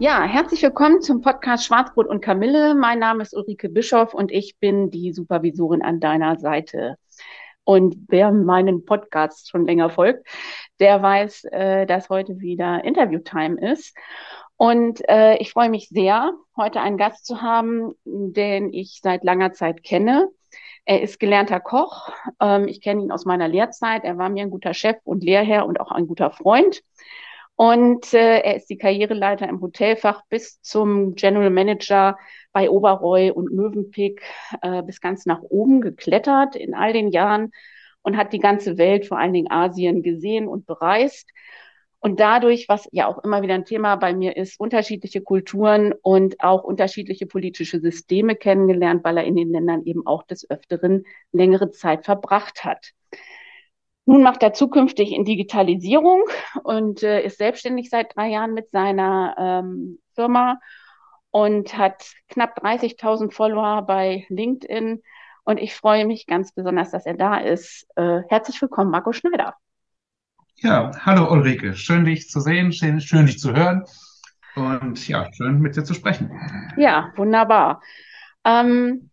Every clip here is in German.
Ja, herzlich willkommen zum Podcast Schwarzbrot und Kamille. Mein Name ist Ulrike Bischoff und ich bin die Supervisorin an deiner Seite. Und wer meinen Podcast schon länger folgt, der weiß, äh, dass heute wieder Interviewtime ist. Und äh, ich freue mich sehr, heute einen Gast zu haben, den ich seit langer Zeit kenne. Er ist gelernter Koch. Ähm, ich kenne ihn aus meiner Lehrzeit. Er war mir ein guter Chef und Lehrherr und auch ein guter Freund. Und äh, er ist die Karriereleiter im Hotelfach bis zum General Manager bei Oberroy und Mövenpick äh, bis ganz nach oben geklettert in all den Jahren und hat die ganze Welt, vor allen Dingen Asien, gesehen und bereist. Und dadurch, was ja auch immer wieder ein Thema bei mir ist, unterschiedliche Kulturen und auch unterschiedliche politische Systeme kennengelernt, weil er in den Ländern eben auch des Öfteren längere Zeit verbracht hat. Nun macht er zukünftig in Digitalisierung und äh, ist selbstständig seit drei Jahren mit seiner ähm, Firma und hat knapp 30.000 Follower bei LinkedIn. Und ich freue mich ganz besonders, dass er da ist. Äh, herzlich willkommen, Marco Schneider. Ja, hallo Ulrike. Schön, dich zu sehen, schön, schön dich zu hören. Und ja, schön mit dir zu sprechen. Ja, wunderbar. Ähm,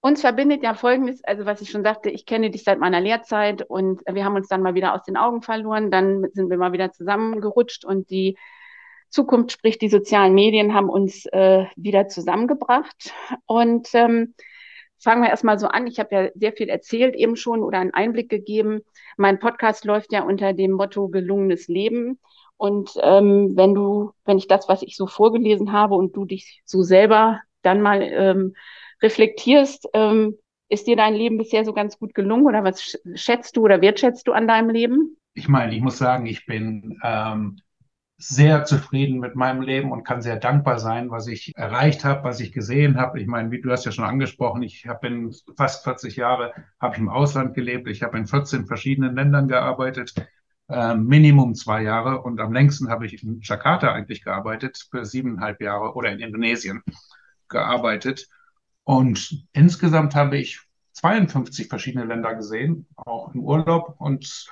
uns verbindet ja Folgendes, also was ich schon sagte, ich kenne dich seit meiner Lehrzeit und wir haben uns dann mal wieder aus den Augen verloren, dann sind wir mal wieder zusammengerutscht und die Zukunft, sprich die sozialen Medien, haben uns äh, wieder zusammengebracht. Und ähm, fangen wir erstmal so an. Ich habe ja sehr viel erzählt eben schon oder einen Einblick gegeben. Mein Podcast läuft ja unter dem Motto gelungenes Leben. Und ähm, wenn du, wenn ich das, was ich so vorgelesen habe und du dich so selber dann mal ähm, reflektierst, ähm, ist dir dein Leben bisher so ganz gut gelungen oder was schätzt du oder wertschätzt du an deinem Leben? Ich meine, ich muss sagen, ich bin ähm, sehr zufrieden mit meinem Leben und kann sehr dankbar sein, was ich erreicht habe, was ich gesehen habe. Ich meine, wie du hast ja schon angesprochen, ich habe in fast 40 Jahre habe ich im Ausland gelebt. Ich habe in 14 verschiedenen Ländern gearbeitet, äh, Minimum zwei Jahre und am längsten habe ich in Jakarta eigentlich gearbeitet für siebeneinhalb Jahre oder in Indonesien gearbeitet. Und insgesamt habe ich 52 verschiedene Länder gesehen, auch im Urlaub und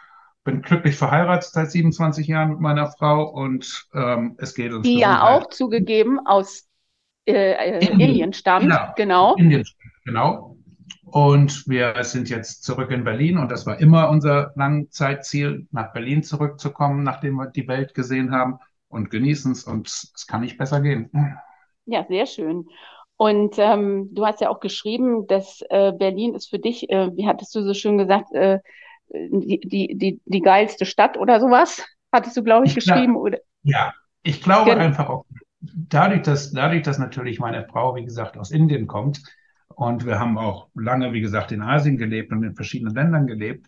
bin glücklich verheiratet seit 27 Jahren mit meiner Frau und ähm, es geht uns. Die ja auch zugegeben aus äh, äh, Indien, Indien stammt, genau. genau. Indien, genau. Und wir sind jetzt zurück in Berlin und das war immer unser Langzeitziel, nach Berlin zurückzukommen, nachdem wir die Welt gesehen haben und genießen es und es kann nicht besser gehen. Ja, sehr schön. Und ähm, du hast ja auch geschrieben, dass äh, Berlin ist für dich, äh, wie hattest du so schön gesagt, äh, die, die, die, die geilste Stadt oder sowas? Hattest du, glaube ich, geschrieben? Glaub, oder? Ja, ich glaube Gen einfach auch, dadurch dass, dadurch, dass natürlich meine Frau, wie gesagt, aus Indien kommt und wir haben auch lange, wie gesagt, in Asien gelebt und in verschiedenen Ländern gelebt,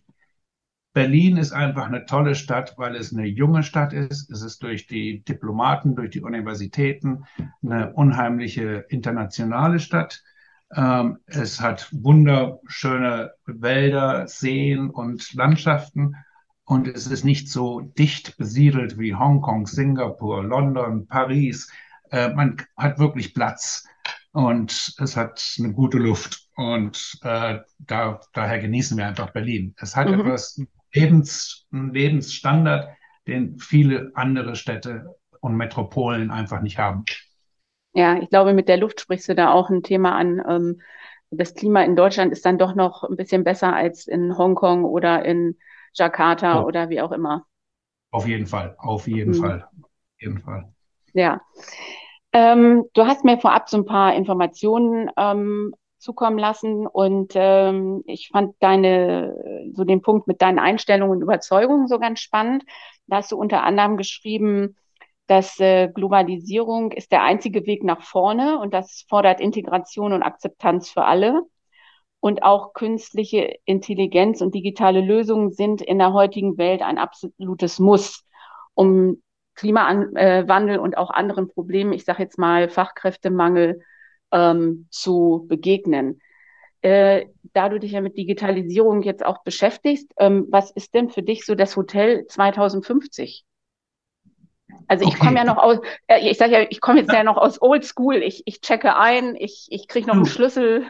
Berlin ist einfach eine tolle Stadt, weil es eine junge Stadt ist. Es ist durch die Diplomaten, durch die Universitäten eine unheimliche internationale Stadt. Ähm, es hat wunderschöne Wälder, Seen und Landschaften. Und es ist nicht so dicht besiedelt wie Hongkong, Singapur, London, Paris. Äh, man hat wirklich Platz und es hat eine gute Luft. Und äh, da, daher genießen wir einfach Berlin. Es hat mhm. etwas Lebens, Lebensstandard, den viele andere Städte und Metropolen einfach nicht haben. Ja, ich glaube, mit der Luft sprichst du da auch ein Thema an. Ähm, das Klima in Deutschland ist dann doch noch ein bisschen besser als in Hongkong oder in Jakarta oh. oder wie auch immer. Auf jeden Fall, auf jeden mhm. Fall, auf jeden Fall. Ja. Ähm, du hast mir vorab so ein paar Informationen ähm, zukommen lassen. Und ähm, ich fand deine, so den Punkt mit deinen Einstellungen und Überzeugungen so ganz spannend. Da hast du unter anderem geschrieben, dass äh, Globalisierung ist der einzige Weg nach vorne und das fordert Integration und Akzeptanz für alle. Und auch künstliche Intelligenz und digitale Lösungen sind in der heutigen Welt ein absolutes Muss, um Klimawandel und auch anderen Problemen, ich sage jetzt mal Fachkräftemangel, ähm, zu begegnen. Äh, da du dich ja mit Digitalisierung jetzt auch beschäftigst, ähm, was ist denn für dich so das Hotel 2050? Also ich okay. komme ja noch aus, äh, ich sage ja, ich komme jetzt ja noch aus Old School. Ich, ich checke ein, ich, ich kriege noch du, einen Schlüssel.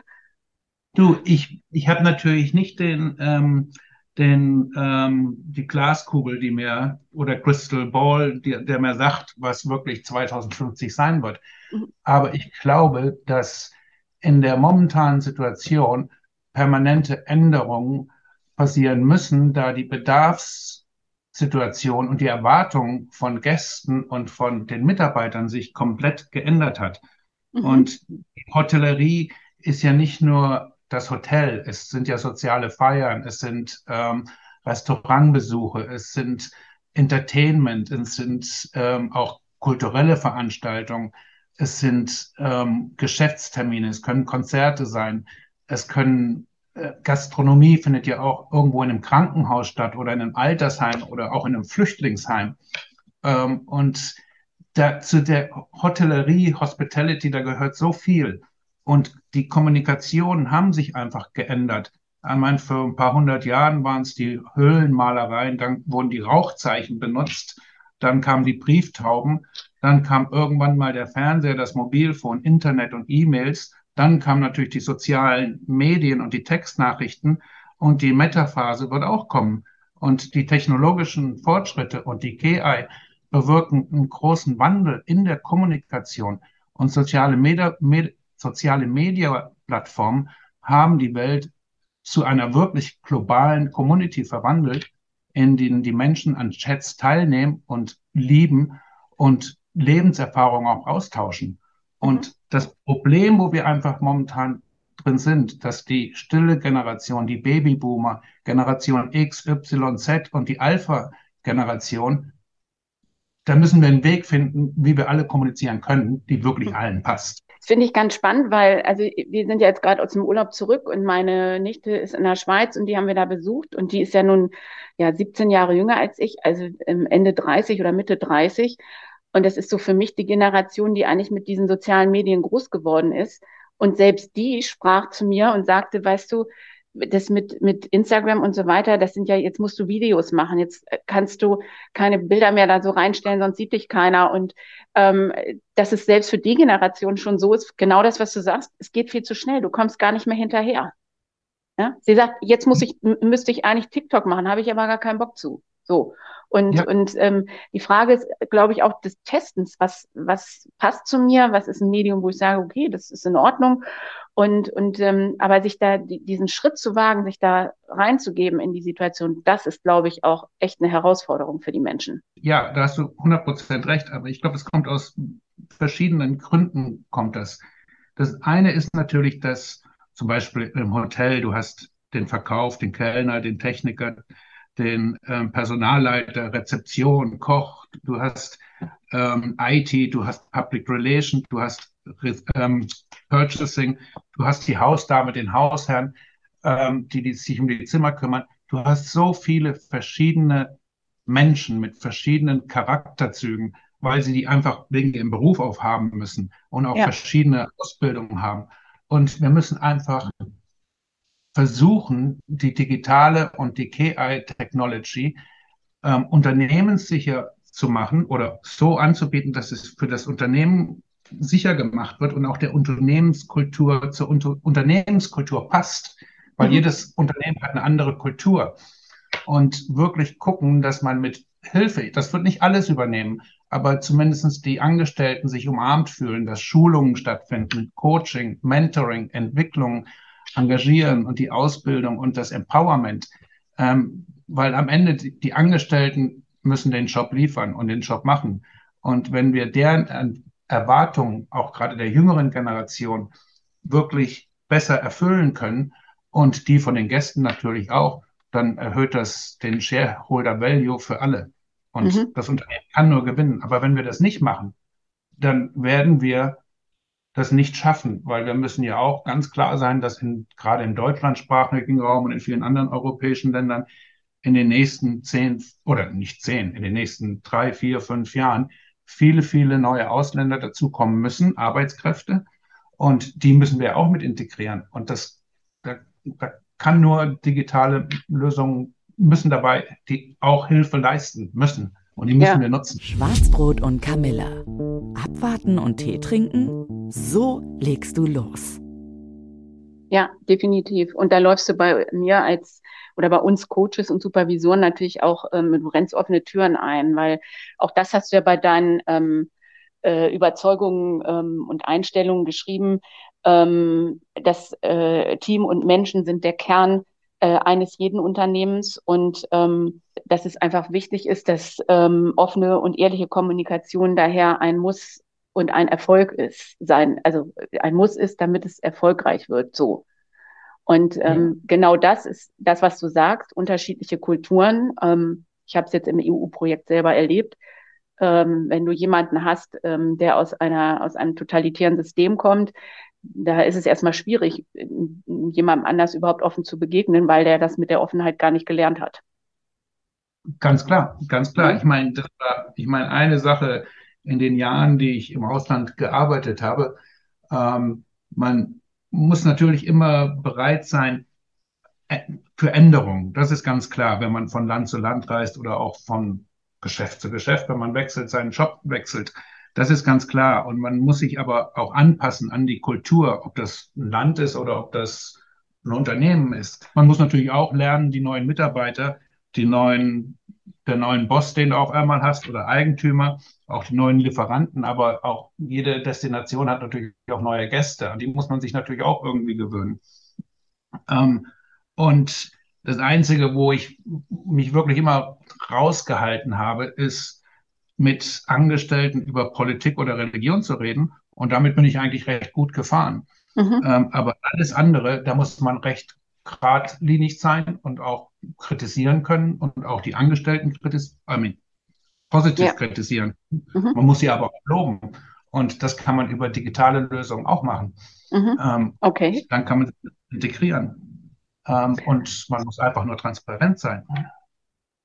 Du, ich, ich habe natürlich nicht den, ähm, den, ähm, die Glaskugel, die mir, oder Crystal Ball, die, der mir sagt, was wirklich 2050 sein wird. Mhm. Aber ich glaube, dass in der momentanen Situation permanente Änderungen passieren müssen, da die Bedarfssituation und die Erwartung von Gästen und von den Mitarbeitern sich komplett geändert hat. Mhm. Und die Hotellerie ist ja nicht nur das Hotel, es sind ja soziale Feiern, es sind ähm, Restaurantbesuche, es sind Entertainment, es sind ähm, auch kulturelle Veranstaltungen, es sind ähm, Geschäftstermine, es können Konzerte sein, es können äh, Gastronomie findet ja auch irgendwo in einem Krankenhaus statt oder in einem Altersheim oder auch in einem Flüchtlingsheim. Ähm, und da, zu der Hotellerie, Hospitality, da gehört so viel. Und die Kommunikationen haben sich einfach geändert. Ich meine, für ein paar hundert Jahren waren es die Höhlenmalereien, dann wurden die Rauchzeichen benutzt, dann kamen die Brieftauben, dann kam irgendwann mal der Fernseher, das Mobilfon, Internet und E-Mails, dann kamen natürlich die sozialen Medien und die Textnachrichten und die Metaphase wird auch kommen. Und die technologischen Fortschritte und die KI bewirken einen großen Wandel in der Kommunikation. Und soziale Media, soziale Media-Plattformen haben die Welt zu einer wirklich globalen Community verwandelt, in denen die Menschen an Chats teilnehmen und lieben und Lebenserfahrungen auch austauschen. Und mhm. das Problem, wo wir einfach momentan drin sind, dass die stille Generation, die Babyboomer, Generation X, Y, Z und die Alpha-Generation, da müssen wir einen Weg finden, wie wir alle kommunizieren können, die wirklich mhm. allen passt. Das finde ich ganz spannend, weil, also wir sind ja jetzt gerade aus dem Urlaub zurück und meine Nichte ist in der Schweiz und die haben wir da besucht und die ist ja nun ja 17 Jahre jünger als ich, also Ende 30 oder Mitte 30. Und das ist so für mich die Generation, die eigentlich mit diesen sozialen Medien groß geworden ist. Und selbst die sprach zu mir und sagte, weißt du, das mit, mit Instagram und so weiter, das sind ja, jetzt musst du Videos machen, jetzt äh, kannst du keine Bilder mehr da so reinstellen, sonst sieht dich keiner. Und ähm, dass es selbst für die Generation schon so ist, genau das, was du sagst, es geht viel zu schnell, du kommst gar nicht mehr hinterher. Ja? Sie sagt, jetzt muss ich, müsste ich eigentlich TikTok machen, habe ich aber gar keinen Bock zu. So. Und, ja. und ähm, die Frage ist, glaube ich, auch des Testens, was, was passt zu mir, was ist ein Medium, wo ich sage, okay, das ist in Ordnung. Und, und ähm, aber sich da die, diesen Schritt zu wagen, sich da reinzugeben in die Situation, das ist, glaube ich, auch echt eine Herausforderung für die Menschen. Ja, da hast du 100 Prozent recht, aber ich glaube, es kommt aus verschiedenen Gründen, kommt das. Das eine ist natürlich, dass zum Beispiel im Hotel, du hast den Verkauf, den Kellner, den Techniker, den ähm, Personalleiter, Rezeption, Koch, du hast ähm, IT, du hast Public Relations, du hast ähm, Purchasing, du hast die Hausdame, den Hausherrn, ähm, die, die sich um die Zimmer kümmern. Du hast so viele verschiedene Menschen mit verschiedenen Charakterzügen, weil sie die einfach wegen ihrem Beruf aufhaben müssen und auch ja. verschiedene Ausbildungen haben. Und wir müssen einfach versuchen, die digitale und die KI-Technology ähm, unternehmenssicher zu machen oder so anzubieten, dass es für das Unternehmen sicher gemacht wird und auch der Unternehmenskultur zur Unter Unternehmenskultur passt, weil mhm. jedes Unternehmen hat eine andere Kultur. Und wirklich gucken, dass man mit Hilfe, das wird nicht alles übernehmen, aber zumindestens die Angestellten sich umarmt fühlen, dass Schulungen stattfinden, Coaching, Mentoring, Entwicklung engagieren und die Ausbildung und das Empowerment. Ähm, weil am Ende die, die Angestellten müssen den Job liefern und den Job machen. Und wenn wir deren Erwartungen, auch gerade der jüngeren Generation, wirklich besser erfüllen können und die von den Gästen natürlich auch, dann erhöht das den Shareholder Value für alle. Und mhm. das Unternehmen kann nur gewinnen. Aber wenn wir das nicht machen, dann werden wir das nicht schaffen, weil wir müssen ja auch ganz klar sein, dass in, gerade im deutschlandsprachigen Raum und in vielen anderen europäischen Ländern in den nächsten zehn oder nicht zehn, in den nächsten drei, vier, fünf Jahren viele, viele neue Ausländer dazukommen müssen, Arbeitskräfte. Und die müssen wir auch mit integrieren. Und das, da, da kann nur digitale Lösungen müssen dabei, die auch Hilfe leisten müssen. Und die müssen ja. wir nutzen. Schwarzbrot und Kamille. Abwarten und Tee trinken? So legst du los. Ja, definitiv. Und da läufst du bei mir als oder bei uns Coaches und Supervisoren natürlich auch ähm, du rennst offene Türen ein, weil auch das hast du ja bei deinen ähm, äh, Überzeugungen ähm, und Einstellungen geschrieben. Ähm, das äh, Team und Menschen sind der Kern äh, eines jeden Unternehmens und ähm, dass es einfach wichtig ist, dass ähm, offene und ehrliche Kommunikation daher ein Muss und ein Erfolg ist, sein, also ein Muss ist, damit es erfolgreich wird, so. Und ähm, ja. genau das ist das, was du sagst, unterschiedliche Kulturen. Ähm, ich habe es jetzt im EU-Projekt selber erlebt. Ähm, wenn du jemanden hast, ähm, der aus einer aus einem totalitären System kommt, da ist es erstmal schwierig, jemandem anders überhaupt offen zu begegnen, weil der das mit der Offenheit gar nicht gelernt hat. Ganz klar, ganz klar. Ich meine, das war, ich meine, eine Sache in den Jahren, die ich im Ausland gearbeitet habe, ähm, man muss natürlich immer bereit sein für Änderungen. Das ist ganz klar, wenn man von Land zu Land reist oder auch von Geschäft zu Geschäft, wenn man wechselt, seinen Job wechselt. Das ist ganz klar. Und man muss sich aber auch anpassen an die Kultur, ob das ein Land ist oder ob das ein Unternehmen ist. Man muss natürlich auch lernen, die neuen Mitarbeiter, die neuen, der neuen Boss, den du auf einmal hast oder Eigentümer, auch die neuen Lieferanten, aber auch jede Destination hat natürlich auch neue Gäste. An die muss man sich natürlich auch irgendwie gewöhnen. Ähm, und das Einzige, wo ich mich wirklich immer rausgehalten habe, ist mit Angestellten über Politik oder Religion zu reden. Und damit bin ich eigentlich recht gut gefahren. Mhm. Ähm, aber alles andere, da muss man recht geradlinig sein und auch kritisieren können und auch die Angestellten kritisieren, I mean, positiv ja. kritisieren. Mhm. Man muss sie aber auch loben. Und das kann man über digitale Lösungen auch machen. Mhm. Ähm, okay. Dann kann man sie integrieren. Ähm, und man muss einfach nur transparent sein.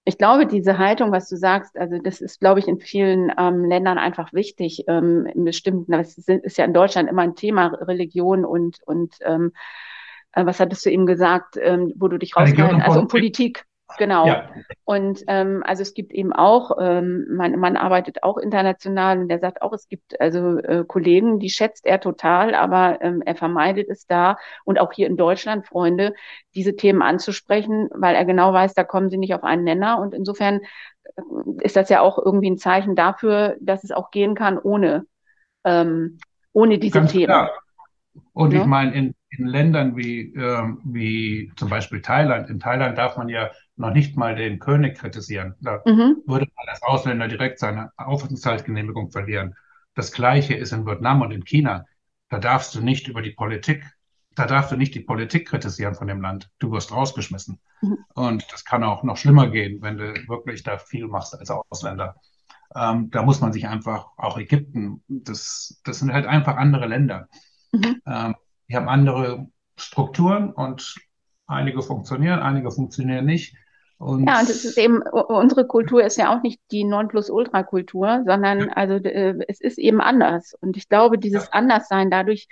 Ich glaube, diese Haltung, was du sagst, also das ist, glaube ich, in vielen ähm, Ländern einfach wichtig. Ähm, in bestimmten, das ist, ist, ja in Deutschland immer ein Thema, Religion und, und ähm, äh, was hattest du eben gesagt, ähm, wo du dich rausgehalten hast? Also um Politik. Genau. Ja. Und ähm, also es gibt eben auch, ähm, mein Mann arbeitet auch international und der sagt auch, es gibt also äh, Kollegen, die schätzt er total, aber ähm, er vermeidet es da und auch hier in Deutschland Freunde, diese Themen anzusprechen, weil er genau weiß, da kommen sie nicht auf einen Nenner und insofern äh, ist das ja auch irgendwie ein Zeichen dafür, dass es auch gehen kann ohne ähm, ohne diese Ganz Themen. Klar. Und ja? ich meine, in, in Ländern wie, ähm, wie zum Beispiel Thailand, in Thailand darf man ja noch nicht mal den König kritisieren. Da mhm. würde man als Ausländer direkt seine Aufenthaltsgenehmigung verlieren. Das Gleiche ist in Vietnam und in China. Da darfst du nicht über die Politik, da darfst du nicht die Politik kritisieren von dem Land. Du wirst rausgeschmissen. Mhm. Und das kann auch noch schlimmer gehen, wenn du wirklich da viel machst als Ausländer. Ähm, da muss man sich einfach, auch Ägypten, das, das sind halt einfach andere Länder. Mhm. Ähm, die haben andere Strukturen und einige funktionieren, einige funktionieren nicht. Und ja, und es ist eben, unsere Kultur ist ja auch nicht die Nonplusultra-Kultur, sondern also äh, es ist eben anders. Und ich glaube, dieses ja. Anderssein dadurch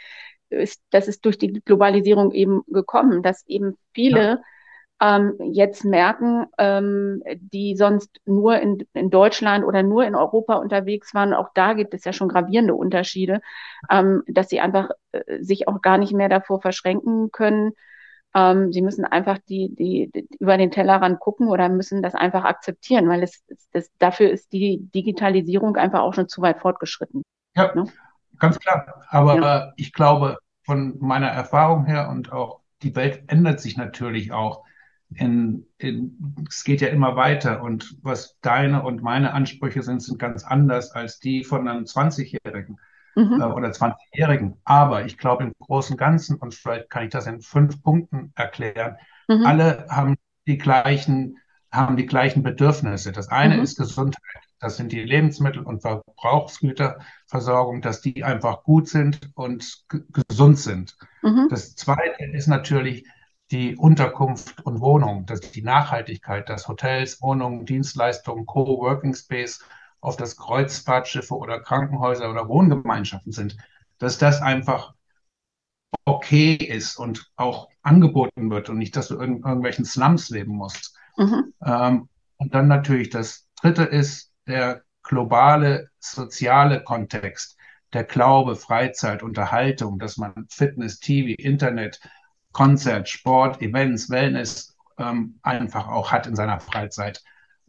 ist, das ist durch die Globalisierung eben gekommen, dass eben viele ja. Ähm, jetzt merken, ähm, die sonst nur in, in Deutschland oder nur in Europa unterwegs waren, auch da gibt es ja schon gravierende Unterschiede, ähm, dass sie einfach äh, sich auch gar nicht mehr davor verschränken können, ähm, sie müssen einfach die, die, die, über den Tellerrand gucken oder müssen das einfach akzeptieren, weil es, das, dafür ist die Digitalisierung einfach auch schon zu weit fortgeschritten. Ja, ne? ganz klar. Aber ja. ich glaube, von meiner Erfahrung her und auch die Welt ändert sich natürlich auch. In, in, es geht ja immer weiter und was deine und meine Ansprüche sind, sind ganz anders als die von einem 20-Jährigen mhm. äh, oder 20-Jährigen. Aber ich glaube im Großen und Ganzen, und vielleicht kann ich das in fünf Punkten erklären, mhm. alle haben die gleichen, haben die gleichen Bedürfnisse. Das eine mhm. ist Gesundheit. Das sind die Lebensmittel- und Verbrauchsgüterversorgung, dass die einfach gut sind und gesund sind. Mhm. Das zweite ist natürlich die Unterkunft und Wohnung, dass die Nachhaltigkeit, dass Hotels, Wohnungen, Dienstleistungen, Co-working Space auf das Kreuzfahrtschiffe oder Krankenhäuser oder Wohngemeinschaften sind, dass das einfach okay ist und auch angeboten wird und nicht, dass du in irgendwelchen Slums leben musst. Mhm. Ähm, und dann natürlich das Dritte ist der globale soziale Kontext, der Glaube, Freizeit, Unterhaltung, dass man Fitness, TV, Internet, Konzert, Sport, Events, Wellness ähm, einfach auch hat in seiner Freizeit,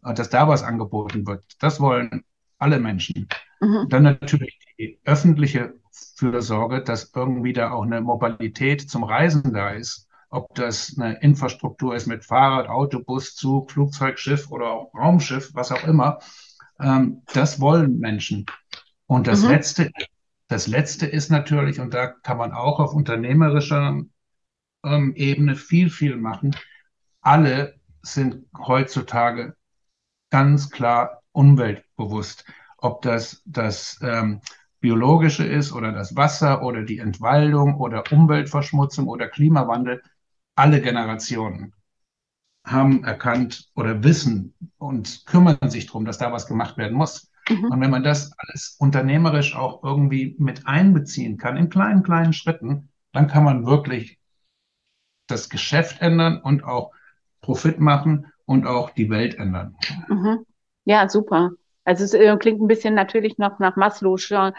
äh, dass da was angeboten wird. Das wollen alle Menschen. Mhm. Dann natürlich die öffentliche Fürsorge, dass irgendwie da auch eine Mobilität zum Reisen da ist. Ob das eine Infrastruktur ist mit Fahrrad, Autobus, Zug, Flugzeug, Schiff oder auch Raumschiff, was auch immer. Ähm, das wollen Menschen. Und das mhm. letzte, das letzte ist natürlich, und da kann man auch auf unternehmerischer ähm, Ebene viel, viel machen. Alle sind heutzutage ganz klar umweltbewusst. Ob das das ähm, biologische ist oder das Wasser oder die Entwaldung oder Umweltverschmutzung oder Klimawandel, alle Generationen haben erkannt oder wissen und kümmern sich darum, dass da was gemacht werden muss. Mhm. Und wenn man das alles unternehmerisch auch irgendwie mit einbeziehen kann, in kleinen, kleinen Schritten, dann kann man wirklich das Geschäft ändern und auch Profit machen und auch die Welt ändern. Mhm. Ja, super. Also es äh, klingt ein bisschen natürlich noch nach Maslow'scher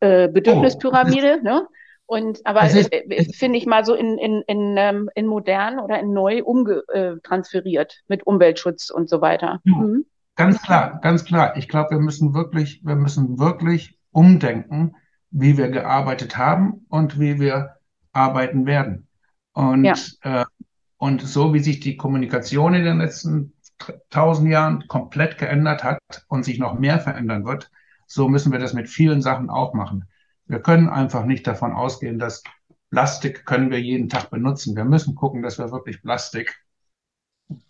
äh, Bedürfnispyramide, oh. ne? Und aber äh, äh, finde ich mal so in, in, in, ähm, in modern oder in neu umgetransferiert äh, mit Umweltschutz und so weiter. Ja, mhm. Ganz klar, ganz klar. Ich glaube, wir müssen wirklich, wir müssen wirklich umdenken, wie wir gearbeitet haben und wie wir arbeiten werden. Und, ja. äh, und so wie sich die Kommunikation in den letzten tausend Jahren komplett geändert hat und sich noch mehr verändern wird, so müssen wir das mit vielen Sachen auch machen. Wir können einfach nicht davon ausgehen, dass Plastik können wir jeden Tag benutzen. Wir müssen gucken, dass wir wirklich Plastik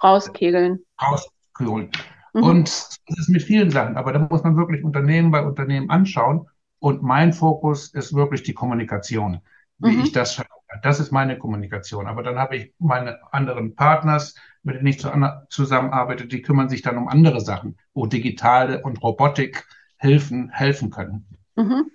rauskegeln. Rauskegeln. Mhm. Und das ist mit vielen Sachen, aber da muss man wirklich Unternehmen bei Unternehmen anschauen. Und mein Fokus ist wirklich die Kommunikation, wie mhm. ich das schaffe. Das ist meine Kommunikation. Aber dann habe ich meine anderen Partners, mit denen ich zusammenarbeite, die kümmern sich dann um andere Sachen, wo digitale und Robotik Hilfen helfen können. Mhm.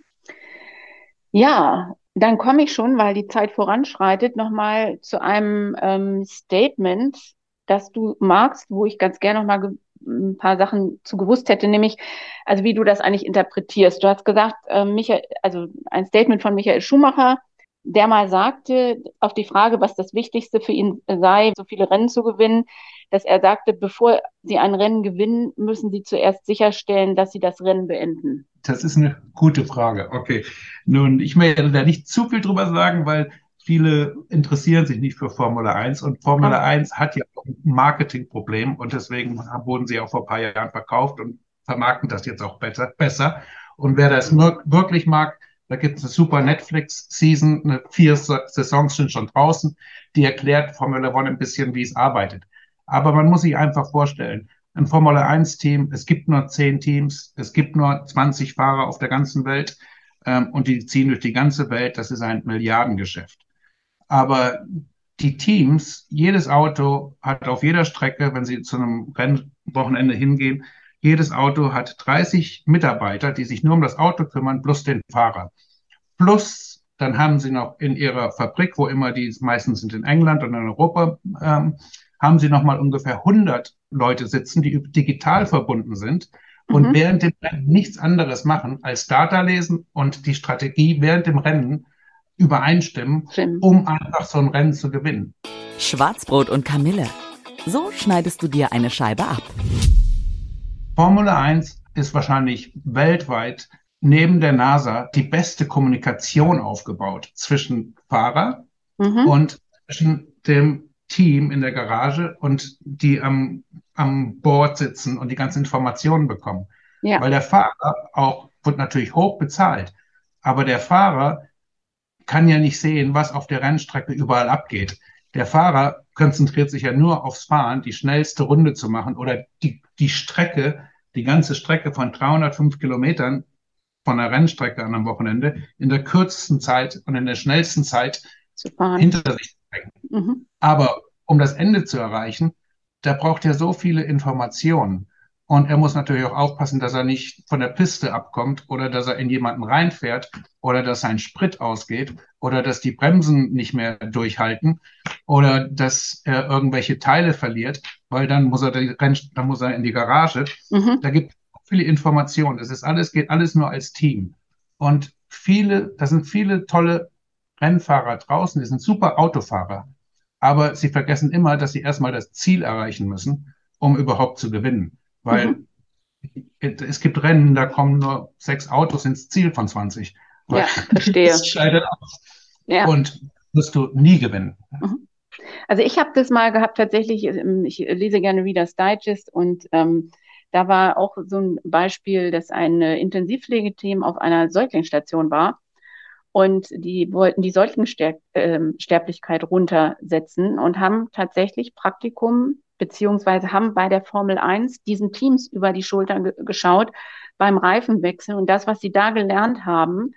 Ja, dann komme ich schon, weil die Zeit voranschreitet, nochmal zu einem ähm, Statement, das du magst, wo ich ganz gerne nochmal ein paar Sachen zu gewusst hätte, nämlich, also wie du das eigentlich interpretierst. Du hast gesagt, äh, Michael, also ein Statement von Michael Schumacher, der mal sagte, auf die Frage, was das Wichtigste für ihn sei, so viele Rennen zu gewinnen, dass er sagte, bevor sie ein Rennen gewinnen, müssen sie zuerst sicherstellen, dass sie das Rennen beenden. Das ist eine gute Frage. Okay. Nun, ich möchte da nicht zu viel drüber sagen, weil viele interessieren sich nicht für Formula 1 und Formula okay. 1 hat ja auch ein Marketingproblem und deswegen wurden sie auch vor ein paar Jahren verkauft und vermarkten das jetzt auch besser. besser. Und wer das wirklich mag, da gibt es eine super Netflix-Season, vier Saisons sind schon draußen, die erklärt Formula One ein bisschen, wie es arbeitet. Aber man muss sich einfach vorstellen, ein Formula 1-Team, es gibt nur zehn Teams, es gibt nur 20 Fahrer auf der ganzen Welt ähm, und die ziehen durch die ganze Welt. Das ist ein Milliardengeschäft. Aber die Teams, jedes Auto hat auf jeder Strecke, wenn sie zu einem Rennwochenende hingehen, jedes Auto hat 30 Mitarbeiter, die sich nur um das Auto kümmern, plus den Fahrer. Plus, dann haben sie noch in ihrer Fabrik, wo immer die meistens sind in England und in Europa, ähm, haben sie noch mal ungefähr 100 Leute sitzen, die digital verbunden sind und mhm. während dem Rennen nichts anderes machen als Data lesen und die Strategie während dem Rennen übereinstimmen, Stimmt. um einfach so ein Rennen zu gewinnen. Schwarzbrot und Kamille. So schneidest du dir eine Scheibe ab. Formula 1 ist wahrscheinlich weltweit neben der NASA die beste Kommunikation aufgebaut zwischen Fahrer mhm. und zwischen dem Team in der Garage und die am, am Board sitzen und die ganzen Informationen bekommen. Ja. Weil der Fahrer auch wird natürlich hoch bezahlt, aber der Fahrer kann ja nicht sehen, was auf der Rennstrecke überall abgeht. Der Fahrer konzentriert sich ja nur aufs Fahren, die schnellste Runde zu machen oder die, die Strecke, die ganze Strecke von 305 Kilometern von der Rennstrecke an einem Wochenende in der kürzesten Zeit und in der schnellsten Zeit hinter sich sprechen. Mhm. Aber um das Ende zu erreichen, da braucht er so viele Informationen. Und er muss natürlich auch aufpassen, dass er nicht von der Piste abkommt oder dass er in jemanden reinfährt oder dass sein Sprit ausgeht oder dass die Bremsen nicht mehr durchhalten oder dass er irgendwelche Teile verliert, weil dann muss er, dann muss er in die Garage. Mhm. Da gibt es viele Informationen. Das ist alles, geht alles nur als Team. Und viele, da sind viele tolle Rennfahrer draußen, die sind super Autofahrer. Aber sie vergessen immer, dass sie erstmal das Ziel erreichen müssen, um überhaupt zu gewinnen. Weil mhm. es gibt Rennen, da kommen nur sechs Autos ins Ziel von 20. Ja, verstehe. Das scheidet aus. Ja. Und wirst du nie gewinnen. Mhm. Also ich habe das mal gehabt, tatsächlich, ähm, ich lese gerne Reader's Digest und ähm, da war auch so ein Beispiel, dass ein Intensivpflegeteam auf einer Säuglingsstation war und die wollten die Säuglingssterblichkeit runtersetzen und haben tatsächlich Praktikum beziehungsweise haben bei der Formel 1 diesen Teams über die Schulter geschaut beim Reifenwechsel und das, was sie da gelernt haben,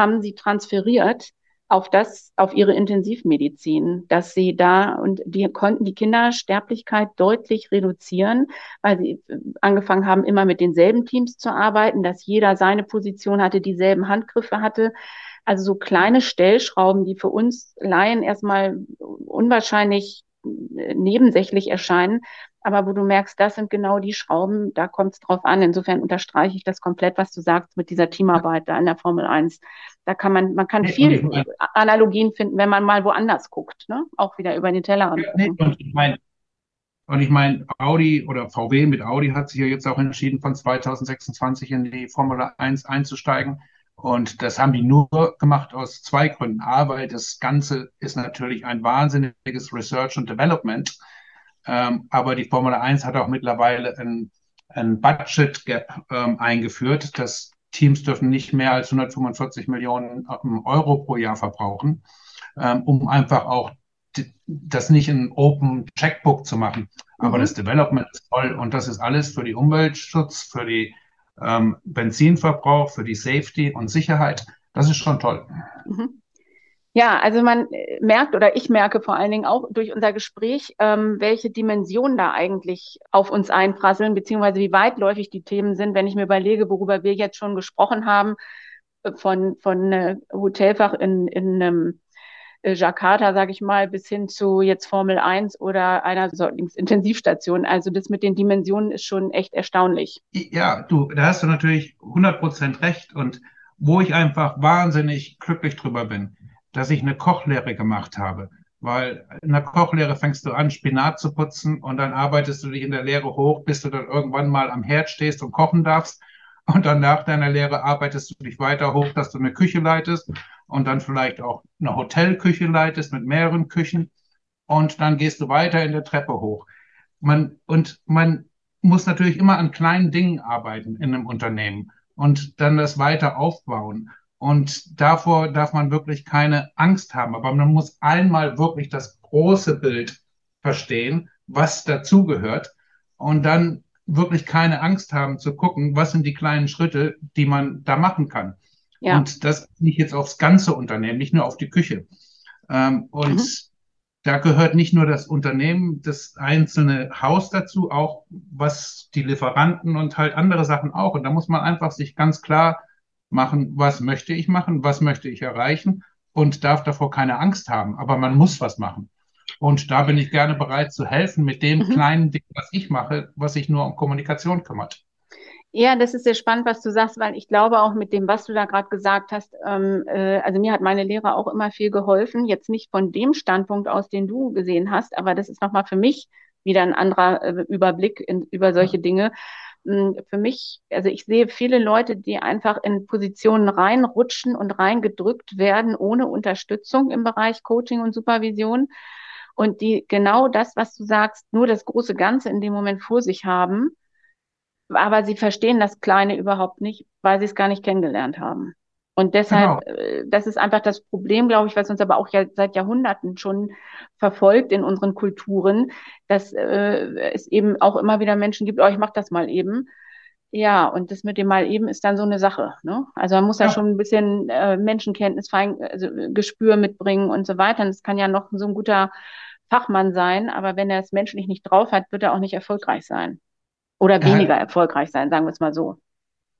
haben sie transferiert auf das, auf ihre Intensivmedizin, dass sie da und die konnten die Kindersterblichkeit deutlich reduzieren, weil sie äh, angefangen haben, immer mit denselben Teams zu arbeiten, dass jeder seine Position hatte, dieselben Handgriffe hatte. Also so kleine Stellschrauben, die für uns Laien erstmal unwahrscheinlich nebensächlich erscheinen, aber wo du merkst, das sind genau die Schrauben, da kommt es drauf an. Insofern unterstreiche ich das komplett, was du sagst mit dieser Teamarbeit da in der Formel 1. Da kann man, man kann viel Analogien finden, wenn man mal woanders guckt, ne? Auch wieder über den Teller. Ja, nee, und ich meine, und ich meine, Audi oder VW mit Audi hat sich ja jetzt auch entschieden, von 2026 in die Formel 1 einzusteigen. Und das haben die nur gemacht aus zwei Gründen. A, weil das Ganze ist natürlich ein wahnsinniges Research und Development. Ähm, aber die Formel 1 hat auch mittlerweile ein, ein Budget ähm, eingeführt. Das Teams dürfen nicht mehr als 145 Millionen ähm, Euro pro Jahr verbrauchen, ähm, um einfach auch das nicht in Open Checkbook zu machen. Aber mhm. das Development ist toll und das ist alles für die Umweltschutz, für die ähm, Benzinverbrauch, für die Safety und Sicherheit. Das ist schon toll. Mhm. Ja, also man äh, merkt oder ich merke vor allen Dingen auch durch unser Gespräch, ähm, welche Dimensionen da eigentlich auf uns einprasseln, beziehungsweise wie weitläufig die Themen sind, wenn ich mir überlege, worüber wir jetzt schon gesprochen haben, äh, von, von äh, Hotelfach in, in ähm, äh, Jakarta, sage ich mal, bis hin zu jetzt Formel 1 oder einer Säuglingsintensivstation. Also das mit den Dimensionen ist schon echt erstaunlich. Ja, du, da hast du natürlich 100 Prozent recht und wo ich einfach wahnsinnig glücklich drüber bin, dass ich eine Kochlehre gemacht habe. Weil in der Kochlehre fängst du an, Spinat zu putzen und dann arbeitest du dich in der Lehre hoch, bis du dann irgendwann mal am Herd stehst und kochen darfst. Und dann nach deiner Lehre arbeitest du dich weiter hoch, dass du eine Küche leitest und dann vielleicht auch eine Hotelküche leitest mit mehreren Küchen. Und dann gehst du weiter in der Treppe hoch. Man, und man muss natürlich immer an kleinen Dingen arbeiten in einem Unternehmen und dann das weiter aufbauen. Und davor darf man wirklich keine Angst haben. Aber man muss einmal wirklich das große Bild verstehen, was dazugehört. Und dann wirklich keine Angst haben zu gucken, was sind die kleinen Schritte, die man da machen kann. Ja. Und das nicht jetzt aufs ganze Unternehmen, nicht nur auf die Küche. Ähm, und mhm. da gehört nicht nur das Unternehmen, das einzelne Haus dazu, auch was die Lieferanten und halt andere Sachen auch. Und da muss man einfach sich ganz klar machen, was möchte ich machen, was möchte ich erreichen und darf davor keine Angst haben. Aber man muss was machen. Und da bin ich gerne bereit zu helfen mit dem mhm. kleinen Ding, was ich mache, was sich nur um Kommunikation kümmert. Ja, das ist sehr spannend, was du sagst, weil ich glaube auch mit dem, was du da gerade gesagt hast, ähm, äh, also mir hat meine Lehrer auch immer viel geholfen, jetzt nicht von dem Standpunkt aus, den du gesehen hast, aber das ist nochmal für mich wieder ein anderer äh, Überblick in, über solche Dinge. Hm, für mich, also ich sehe viele Leute, die einfach in Positionen reinrutschen und reingedrückt werden ohne Unterstützung im Bereich Coaching und Supervision. Und die genau das, was du sagst, nur das große Ganze in dem Moment vor sich haben, aber sie verstehen das Kleine überhaupt nicht, weil sie es gar nicht kennengelernt haben. Und deshalb, genau. Äh, das ist einfach das Problem, glaube ich, was uns aber auch ja seit Jahrhunderten schon verfolgt in unseren Kulturen, dass äh, es eben auch immer wieder Menschen gibt, oh, ich mach das mal eben. Ja, und das mit dem mal eben ist dann so eine Sache. Ne? Also man muss ja, ja schon ein bisschen äh, Menschenkenntnis, Fein, also Gespür mitbringen und so weiter. Und es kann ja noch so ein guter Fachmann sein, aber wenn er es menschlich nicht drauf hat, wird er auch nicht erfolgreich sein. Oder weniger hat, erfolgreich sein, sagen wir es mal so.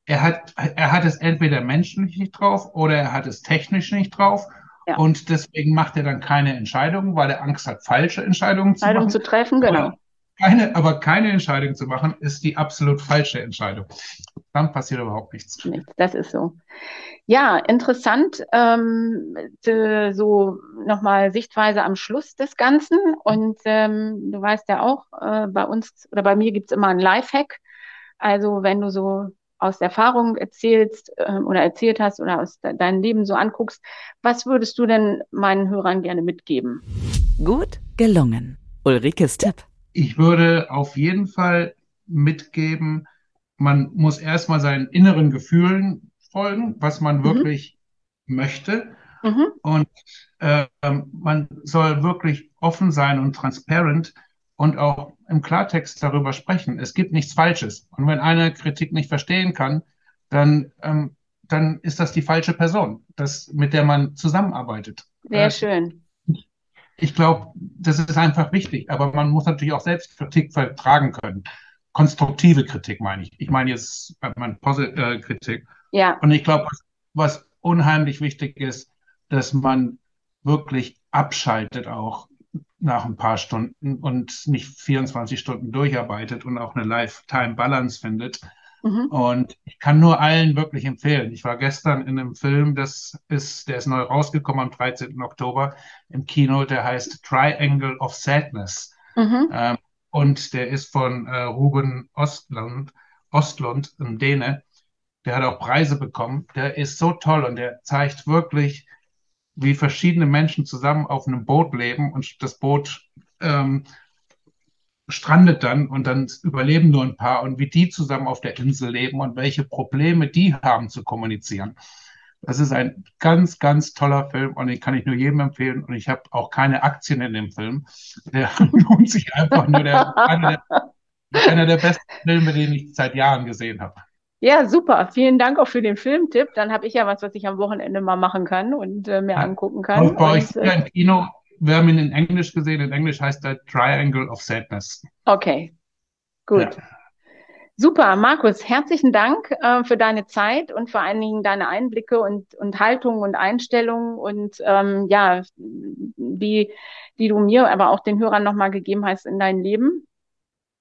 Er hat, er hat es entweder menschlich nicht drauf oder er hat es technisch nicht drauf. Ja. Und deswegen macht er dann keine Entscheidungen, weil er Angst hat, falsche Entscheidungen zu Entscheidungen zu treffen, genau. Keine, aber keine Entscheidung zu machen, ist die absolut falsche Entscheidung. Dann passiert überhaupt nichts. Nichts, das ist so. Ja, interessant. Ähm, so nochmal Sichtweise am Schluss des Ganzen. Und ähm, du weißt ja auch, äh, bei uns oder bei mir gibt's immer einen Lifehack. Also wenn du so aus Erfahrung erzählst äh, oder erzählt hast oder aus de deinem Leben so anguckst, was würdest du denn meinen Hörern gerne mitgeben? Gut gelungen. Ulrikes Tipp. Ich würde auf jeden Fall mitgeben, man muss erstmal seinen inneren Gefühlen folgen, was man mhm. wirklich möchte. Mhm. Und äh, man soll wirklich offen sein und transparent und auch im Klartext darüber sprechen. Es gibt nichts Falsches. Und wenn einer Kritik nicht verstehen kann, dann, ähm, dann ist das die falsche Person, das, mit der man zusammenarbeitet. Sehr äh, schön ich glaube, das ist einfach wichtig. Aber man muss natürlich auch selbst Kritik vertragen können. Konstruktive Kritik meine ich. Ich meine jetzt meine äh, Kritik. Ja. Und ich glaube, was, was unheimlich wichtig ist, dass man wirklich abschaltet auch nach ein paar Stunden und nicht 24 Stunden durcharbeitet und auch eine Lifetime-Balance findet. Mhm. Und ich kann nur allen wirklich empfehlen. Ich war gestern in einem Film, das ist, der ist neu rausgekommen am 13. Oktober im Kino, der heißt Triangle of Sadness. Mhm. Ähm, und der ist von äh, Ruben Ostlund, Ostlund, ein Däne. Der hat auch Preise bekommen. Der ist so toll und der zeigt wirklich, wie verschiedene Menschen zusammen auf einem Boot leben und das Boot ähm, strandet dann und dann überleben nur ein paar und wie die zusammen auf der Insel leben und welche Probleme die haben zu kommunizieren. Das ist ein ganz, ganz toller Film und den kann ich nur jedem empfehlen. Und ich habe auch keine Aktien in dem Film. Der lohnt sich einfach nur. Der, einer, der, einer der besten Filme, den ich seit Jahren gesehen habe. Ja, super. Vielen Dank auch für den Filmtipp. Dann habe ich ja was, was ich am Wochenende mal machen kann und äh, mir ja. angucken kann. Und bei euch äh, im Kino wir haben ihn in Englisch gesehen. In Englisch heißt er Triangle of Sadness. Okay, gut. Ja. Super, Markus, herzlichen Dank äh, für deine Zeit und vor allen Dingen deine Einblicke und, und Haltung und Einstellungen und ähm, ja, die, die du mir, aber auch den Hörern nochmal gegeben hast in dein Leben.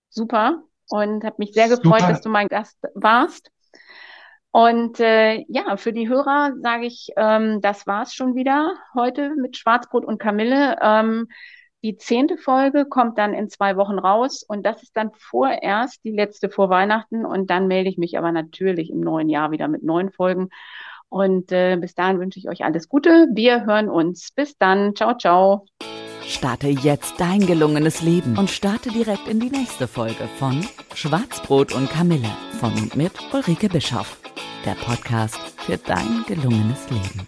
Super und habe mich sehr gefreut, Super. dass du mein Gast warst. Und äh, ja, für die Hörer sage ich, ähm, das war's schon wieder heute mit Schwarzbrot und Kamille. Ähm, die zehnte Folge kommt dann in zwei Wochen raus und das ist dann vorerst die letzte vor Weihnachten und dann melde ich mich aber natürlich im neuen Jahr wieder mit neuen Folgen. Und äh, bis dahin wünsche ich euch alles Gute. Wir hören uns. Bis dann. Ciao, ciao. Starte jetzt dein gelungenes Leben und starte direkt in die nächste Folge von Schwarzbrot und Kamille von und mit Ulrike Bischoff der Podcast für dein gelungenes Leben.